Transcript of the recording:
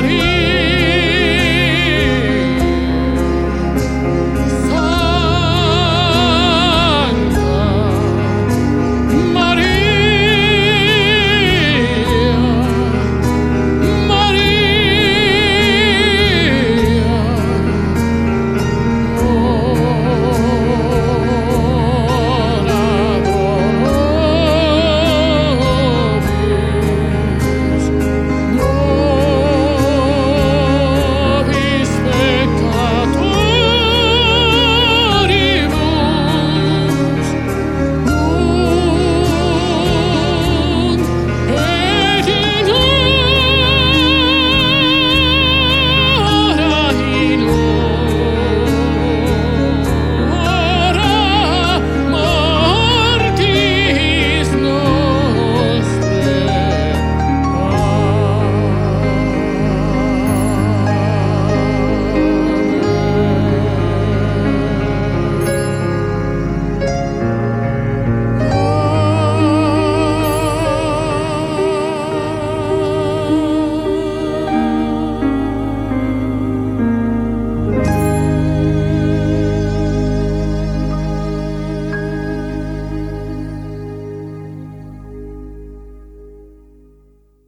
Maria.